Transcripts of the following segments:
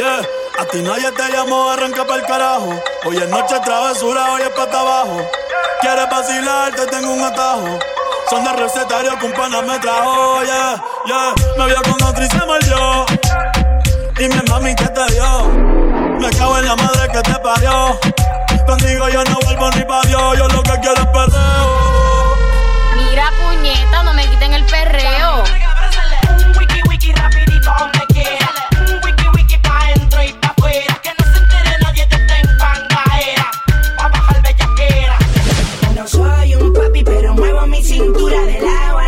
A ti nadie te llamó, arranca el carajo. Hoy es noche travesura, hoy es pata abajo. Quieres vacilar, te tengo un atajo. Son de recetario que un pana me trajo, yeah, yeah. Me vio con otro y se mordió. Dime, mami, ¿qué te dio? Me cago en la madre que te parió. Contigo yo no vuelvo ni pa' Dios, yo lo que quiero es perreo. Mira, puñeta, no muevo mi cintura de lado.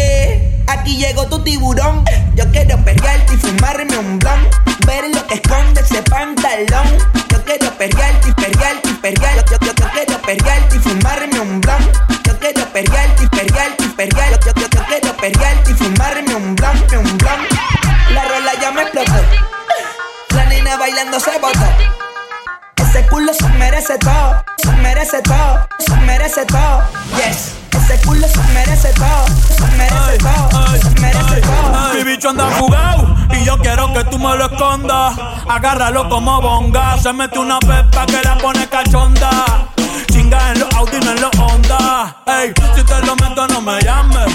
Aquí llegó tu tiburón. Yo quiero perrearte y fumarme un blon. Ver lo que esconde ese pantalón. Yo quiero perrearte y perrearte y. Yo, quiero perrearte y fumarme un blon. Yo quiero perrearte y perrearte y yo, yo, yo quiero perrearte y fumarme anda jugado y yo quiero que tú me lo escondas. Agárralo como bonga. Se mete una pepa que la pone cachonda. Chinga en los Audi, no en los Honda. Ey, si te lo meto, no me llames.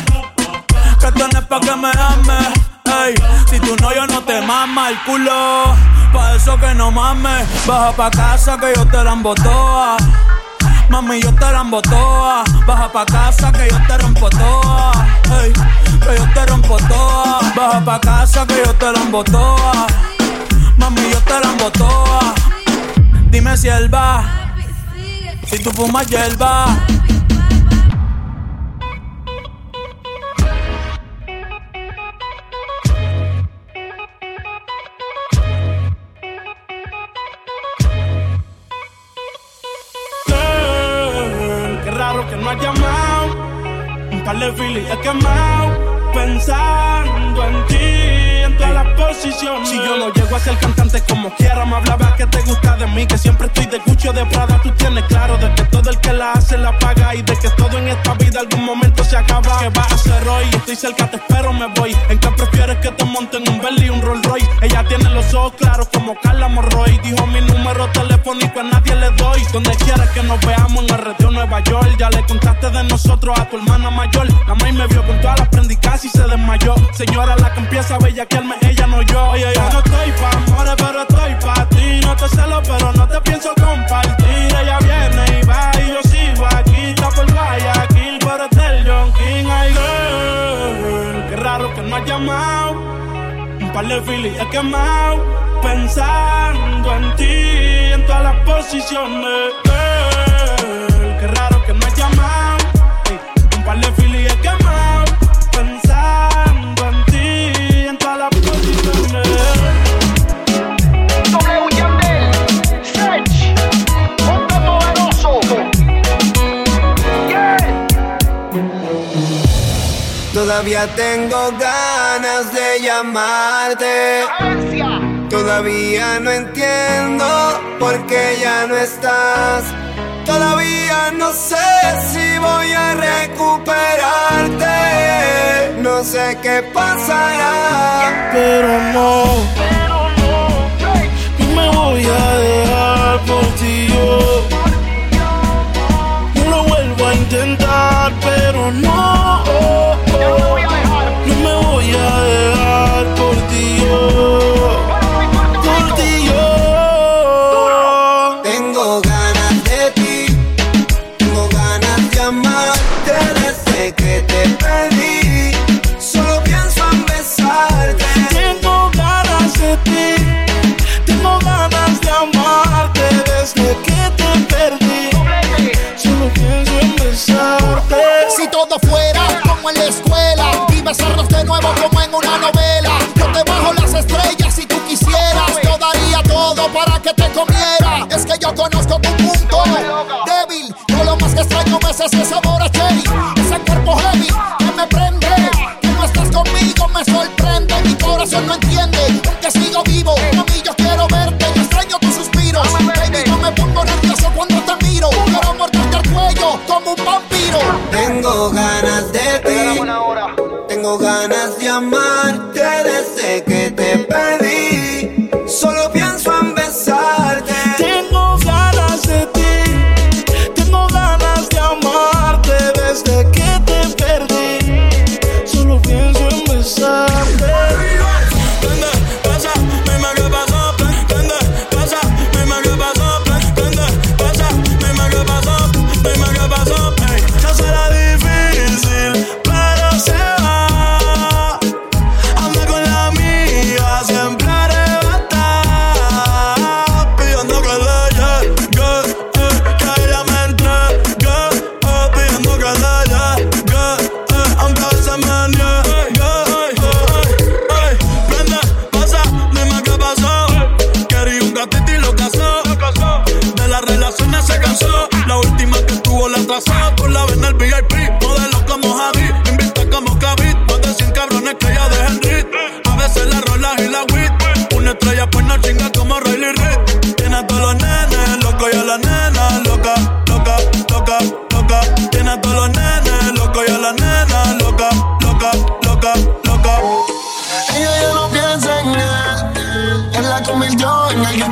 Que tienes pa' que me ames. Ey, si tú no, yo no te mama el culo. Pa' eso que no mames. Baja pa' casa que yo te la embotoa. Mami, yo te la embotoa. Baja pa' casa que yo te rompo toa. Que yo te rompo toa. Baja pa' casa que yo te la embotoa. Mami, yo te la embotoa. Dime si él va. Si tú fumas hierba. Que no has llamado. Un par de filis he quemado. Pensando en ti, en todas las posiciones. Si yo no llego a ser cantante como quiera, me hablaba que te gusta de mí. Que siempre estoy de Gucci o de Prada. Tú tienes claro de que todo el que la hace la paga. Y de que todo en esta vida algún momento ¿Qué vas a hacer hoy? Estoy cerca, te espero, me voy. ¿En qué prefieres que te monten un Bentley y un Rolls Royce? Ella tiene los ojos claros como Carla Morroy. Dijo mi número telefónico a nadie le doy. Donde quiera que nos veamos en el retiro Nueva York. Ya le contaste de nosotros a tu hermana mayor. La maíz me vio con todas las prendicas y se desmayó. Señora, la que empieza a bellaquearme, ella no yo. Oye, yo no estoy pa' amores, pero estoy pa' ti. No te celo, pero no te pienso compartir. Ella viene y va Un par de filis he quemado. Pensando en ti, en todas las posiciones. Girl, qué raro Todavía tengo ganas de llamarte. Todavía no entiendo por qué ya no estás. Todavía no sé si voy a recuperarte. No sé qué pasará. Pero no, Pero no. No me voy a dejar por ti. Yo, yo lo vuelvo a intentar, pero no. como en una novela. Yo te bajo las estrellas si tú quisieras. Yo daría todo para que te comiera. Es que yo conozco tu punto débil. Yo lo más que extraño me es ese sabor a cherry. Amarte desde que te pedí. Estrella pues no chinga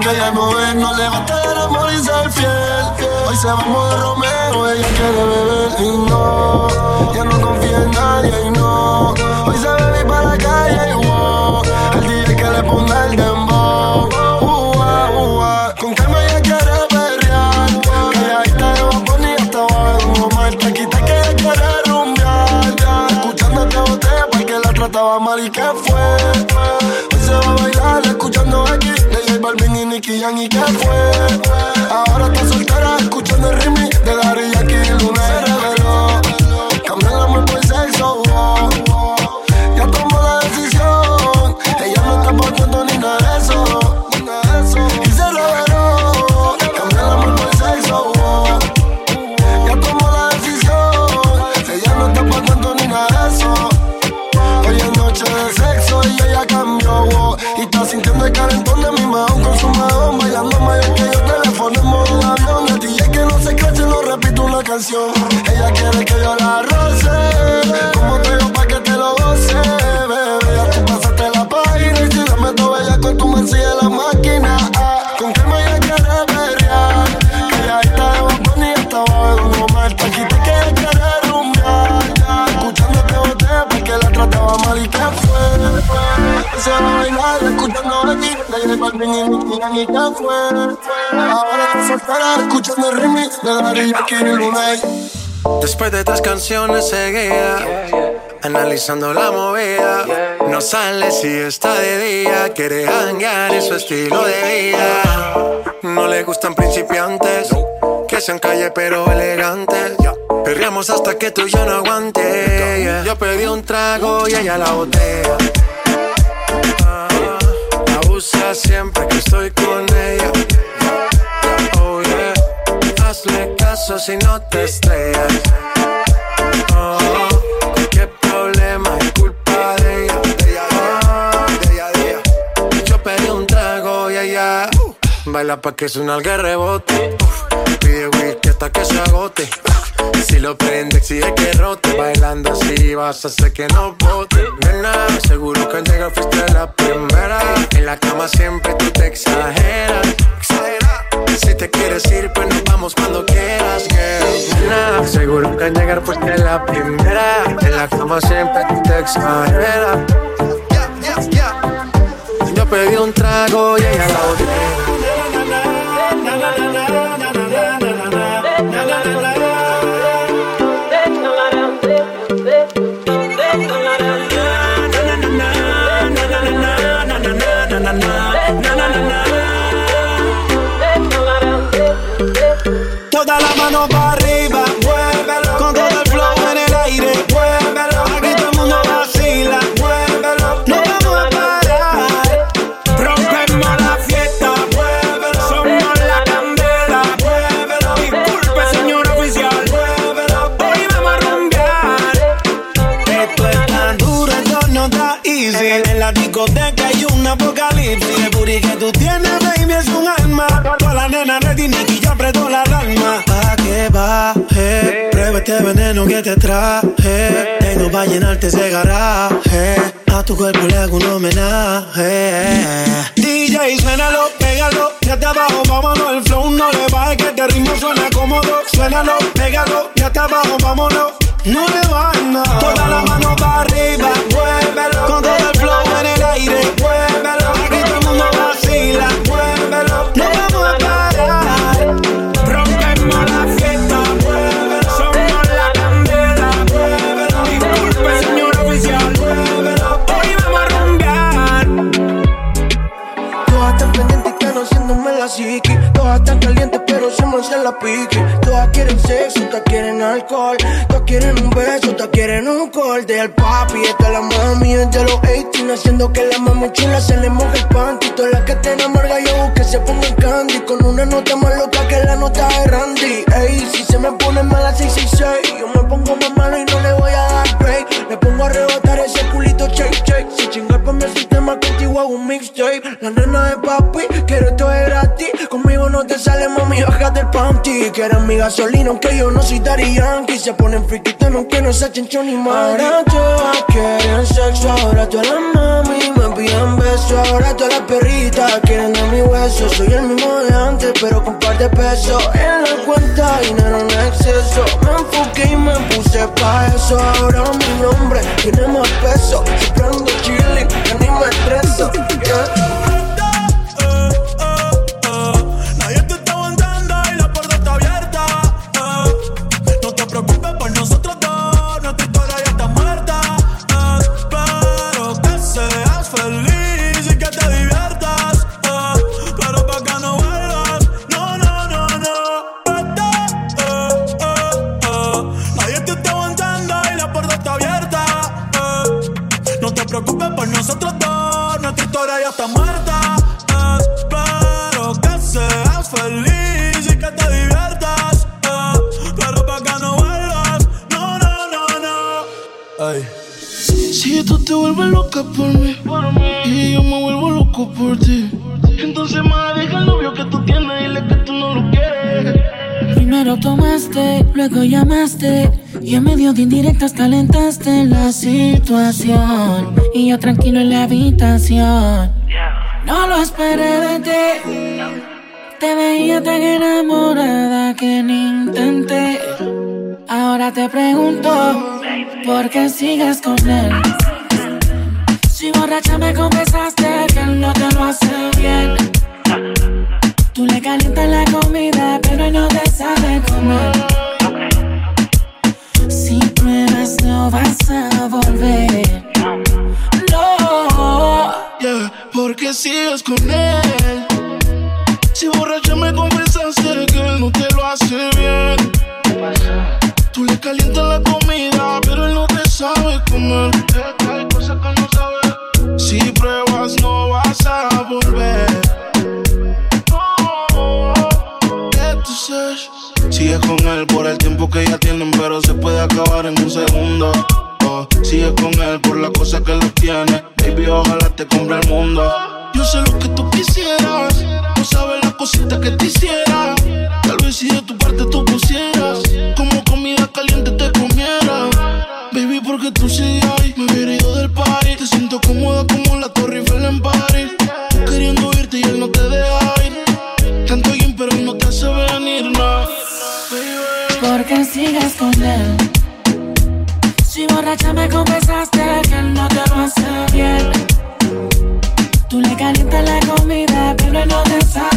que ya no es. No le basta el amor y ser fiel. Hoy se vamos de Romeo. Ella quiere beber y no. Ya no confía en nadie y no. Hoy se bebe para la calle y wow. El día que le ponga el dembow. Ua, ua. Con calma ella quiere perrear. Que ella está de vapor y hasta abajo. Marta quita que ella quiere rumbear. Escuchando que botella porque la trataba mal y que fue. Nicky Jam y que fue. Ahora está soltera escuchando el remix Fue. Ahora soltera escuchando el remix de Daddy Yankee y Lunay. Después de tres canciones seguidas, analizando la movida, no sale si está de día, quiere hanguear en su estilo de vida. No le gustan principiantes, que sean calle pero elegantes. Perreamos hasta que tú y yo no aguante. Yo pedí un trago y ella la botella. Ah, Abusa siempre que estoy con ella. Oh yeah. Hazle caso si no te estrellas. Oh, qué problema es culpa de ella. Oh, Yo pedí un trago y ella baila pa' que suena el rebote. Pide whisky hasta que se agote. Si lo prende, exige que rote. Bailando así vas a hacer que no bote. Nena, seguro que al llegar fuiste la primera. En la cama siempre tú te exageras. Si te quieres ir, pues nos vamos cuando quieras, girl. Nena, seguro que al llegar fuiste la primera. En la cama siempre tú te exageras. Yo pedí un trago y ella la botella. Discoteca hay un apocalipsis. El booty que tú tienes, baby, es un alma. Toda la nena ready, Nicky ya apretó la alarma. Pa' que baje, prueba este veneno que te traje. Tengo pa' llenarte ese garaje. A tu cuerpo le hago un homenaje. DJ, suénalo, pégalo, ya te abajo, vámonos. El flow no le baje, que este ritmo suena cómodo. Suénalo, pégalo, ya te abajo, vámonos. No le bajes nada. Toda la mano para arriba, muévelo. Con todo el flow en el aire, muévelo. Aquí todo el mundo vacila, muévelo. No vamos a parar. Rompemos la fiesta, muévelo. Somos la candela, muévelo. Disculpe, señor oficial, muévelo. Hoy vamos a rumbear. Todas están pendientes y conociéndome la psiqui Todas están calientes pero siempre se la pique Todas quieren sexo, todas quieren alcohol Todas quieren un beso, todas quieren un corte El papi, esta es la 18 Haciendo que la mami chula se le moje el panty. Todas las que te amarga yo que se pongan candy. Con una nota más loca que la nota de Randy. Ey, si se me pone mala 666 Yo me pongo más malo y no le voy a dar break. Le pongo a rebotar ese culito shake shake Si chingar pa' mi sistema contigo hago un mixtape. La nena de papi, te sale mami, baja del panty. Que eres mi gasolina aunque yo no soy Daddy Yankee. Se ponen friquitos aunque no se chencho ni más Ahora todas quieren sexo, ahora todas las mami. Me piden besos Ahora todas las perritas quieren de mi hueso Soy el mismo de antes pero con par de pesos En la cuenta dinero en exceso. Me enfoqué y me puse pa' eso. Ahora mi nombre tiene más peso. Ando chilling, ya ni me estreso. Primero tomaste, luego llamaste y en medio de indirectas calentaste la situación y yo tranquilo en la habitación. No lo esperé de ti. Te veía tan enamorada que ni intenté. Ahora te pregunto, ¿por qué sigues con él? Si borracha me confesaste que él no te lo hace bien. Tú le calientas la comida, pero él no te sabe comer. Si pruebas, no vas a volver. No. Yeah, porque sigues con él. Si borracha me confesaste que él no te lo hace bien. Tú le calientas la comida, pero él no te sabe comer. Hay cosas que no sabe. Si pruebas, no vas a volver. Sigues con él por el tiempo que ya tienen, pero se puede acabar en un segundo. Oh, sigues con él por la cosa que lo tiene. Baby, ojalá te compre el mundo. yo sé lo que tú quisieras. No sabes la cosita que te hiciera. Tal vez si de tu parte tú pusieras. Como comida caliente te comiera. Baby, porque tú sigues ahí. Me hubiera ido del party. Te siento cómoda como la Torre Eiffel en París. Tú queriendo ¿Por qué sigues con él? Si borracha me confesaste que él no te lo hace bien. Tú le calientas la comida, pero no te sabe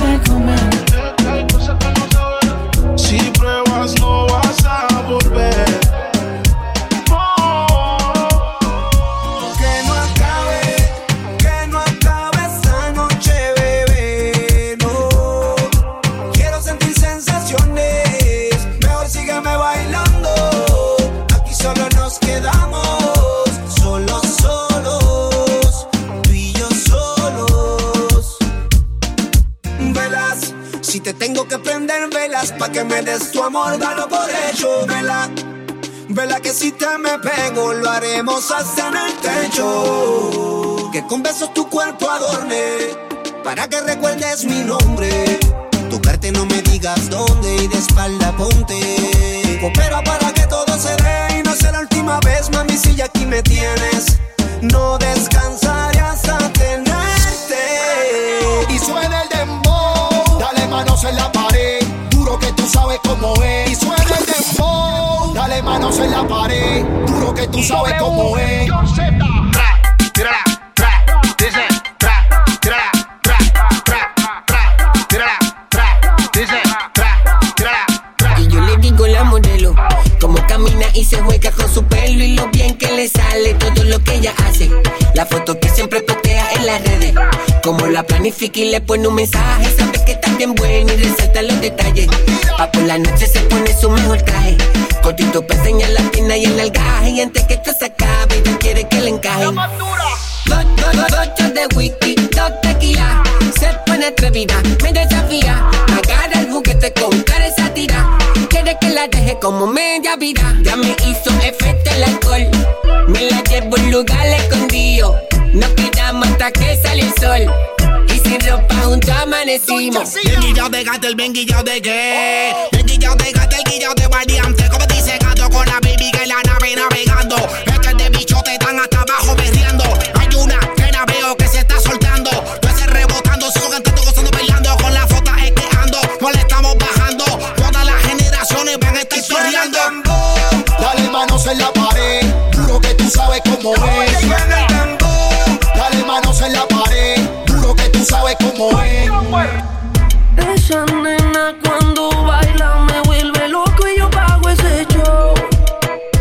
que me des tu amor, dalo por hecho. Vela, vela que si te me pego, lo haremos hasta en el techo. que con besos tu cuerpo adorne, para que recuerdes mi nombre. Tocarte no me digas dónde y de espalda ponte. Coopera para que todo se dé y no sea la última vez, mami, si ya aquí me tienes. No descansaré hasta tenerte. Y suena el dembow, dale manos en la pared, tú sabes cómo es. Y suena el dembow, dale manos en la pared, duro que tú sabes cómo es. Tírala, tra, dice, tra, tírala, tra, tra, tra, tírala, tra, dice, tra, tírala, tra. Y yo le digo la modelo, como camina y se juega con su pelo y lo bien que le sale todo lo que ella hace. La foto que siempre postea en las redes, como la planifica y le pone un mensaje, sabe que está bien buena y resalta los detalles. Pa' por la noche se pone su mejor traje, cortito para enseñar la pierna y el algaje y antes que esto se acabe ella quiere que le encaje. Dos, dos, dos, dos de whisky, dos tequila, se pone atrevida, me desafía, agarra el juguete con cara esa tira. Quiere que la deje como media vida. Ya me hizo efecto el alcohol. Me la llevo un lugar escondido. Nos quedamos hasta que sale el sol. Y sin ropa juntos amanecimos. El guillao de gato, el bien guillao de qué. El guillao de gato, el guillao de variante. Como dice gato con la baby que en la nave navegando. Este de bichote están hasta abajo berreando. Hay una que la veo que se está soltando. Yo ese rebotando, sigo cantando, gozando, bailando. Con la foto esqueando, no le estamos bajando. Todas las generaciones van a estar sorriando. Dale manos en la pared, duro que tú sabes cómo es. Duro que tú sabes cómo es. Esa nena cuando baila me vuelve loco y yo pago ese show.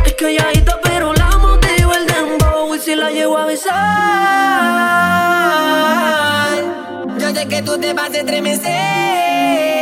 Es calladita pero la motivo el dembow y si la llevo a besar. Yo sé que tú te vas a estremecer.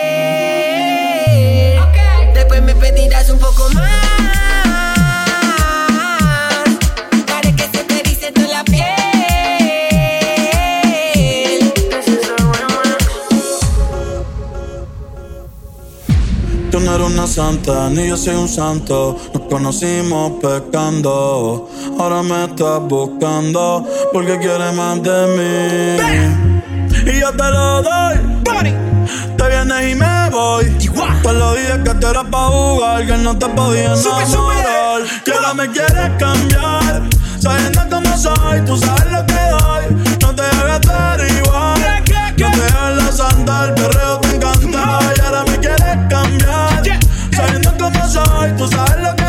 Eres una santa, ni yo soy un santo. Nos conocimos pecando. Ahora me estás buscando porque quieres más de mí. Y yo te lo doy. Te vienes y me voy. Pues lo dije que tú eras pa' jugar, que no te podía enamorar. Que ahora me quieres cambiar. Sabiendo cómo soy, tú sabes lo que doy. No te hagas estar igual. No te hagas la santa, el perreo te encanta. Y ahora me quieres cambiar. Sabiendo cómo soy, tú sabes lo que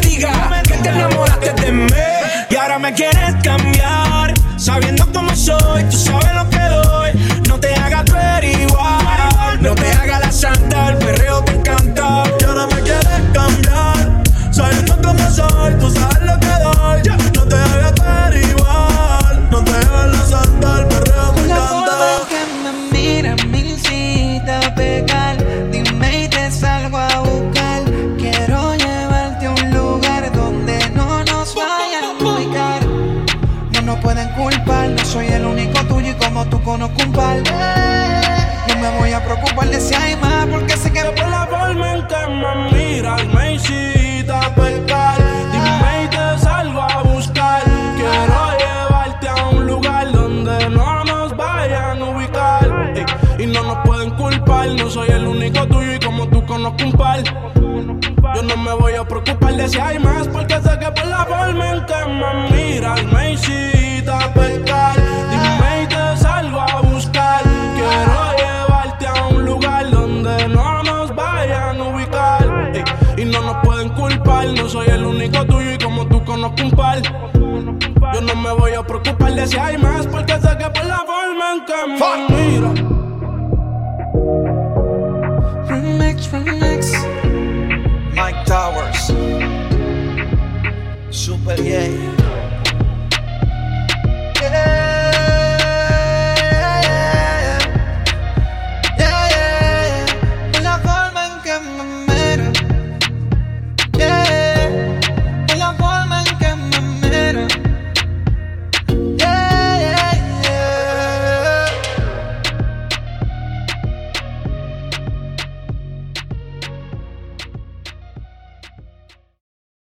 me digas que te enamoraste de mí. Y ahora me quieres cambiar. Sabiendo cómo soy, tú sabes lo que doy. No te hagas igual. No te hagas la santa, el perreo te encanta. Y ahora me quieres cambiar. Sabiendo cómo soy, tú sabes conozco un par. No me voy a preocupar de si hay más porque sé que por la forma en que me miras me a pecar. Dime y te salgo a buscar. Quiero llevarte a un lugar donde no nos vayan a ubicar. Y no nos pueden culpar, no soy el único tuyo y como tú conozco un par. Yo no me voy a preocupar de si hay más porque sé que por la forma en que me miras me a pecar. Dime y conozco un par. Yo no me voy a preocupar de si hay más, porque sé que por la forma en que me mira. Remix, remix. Mike Towers. Super gay.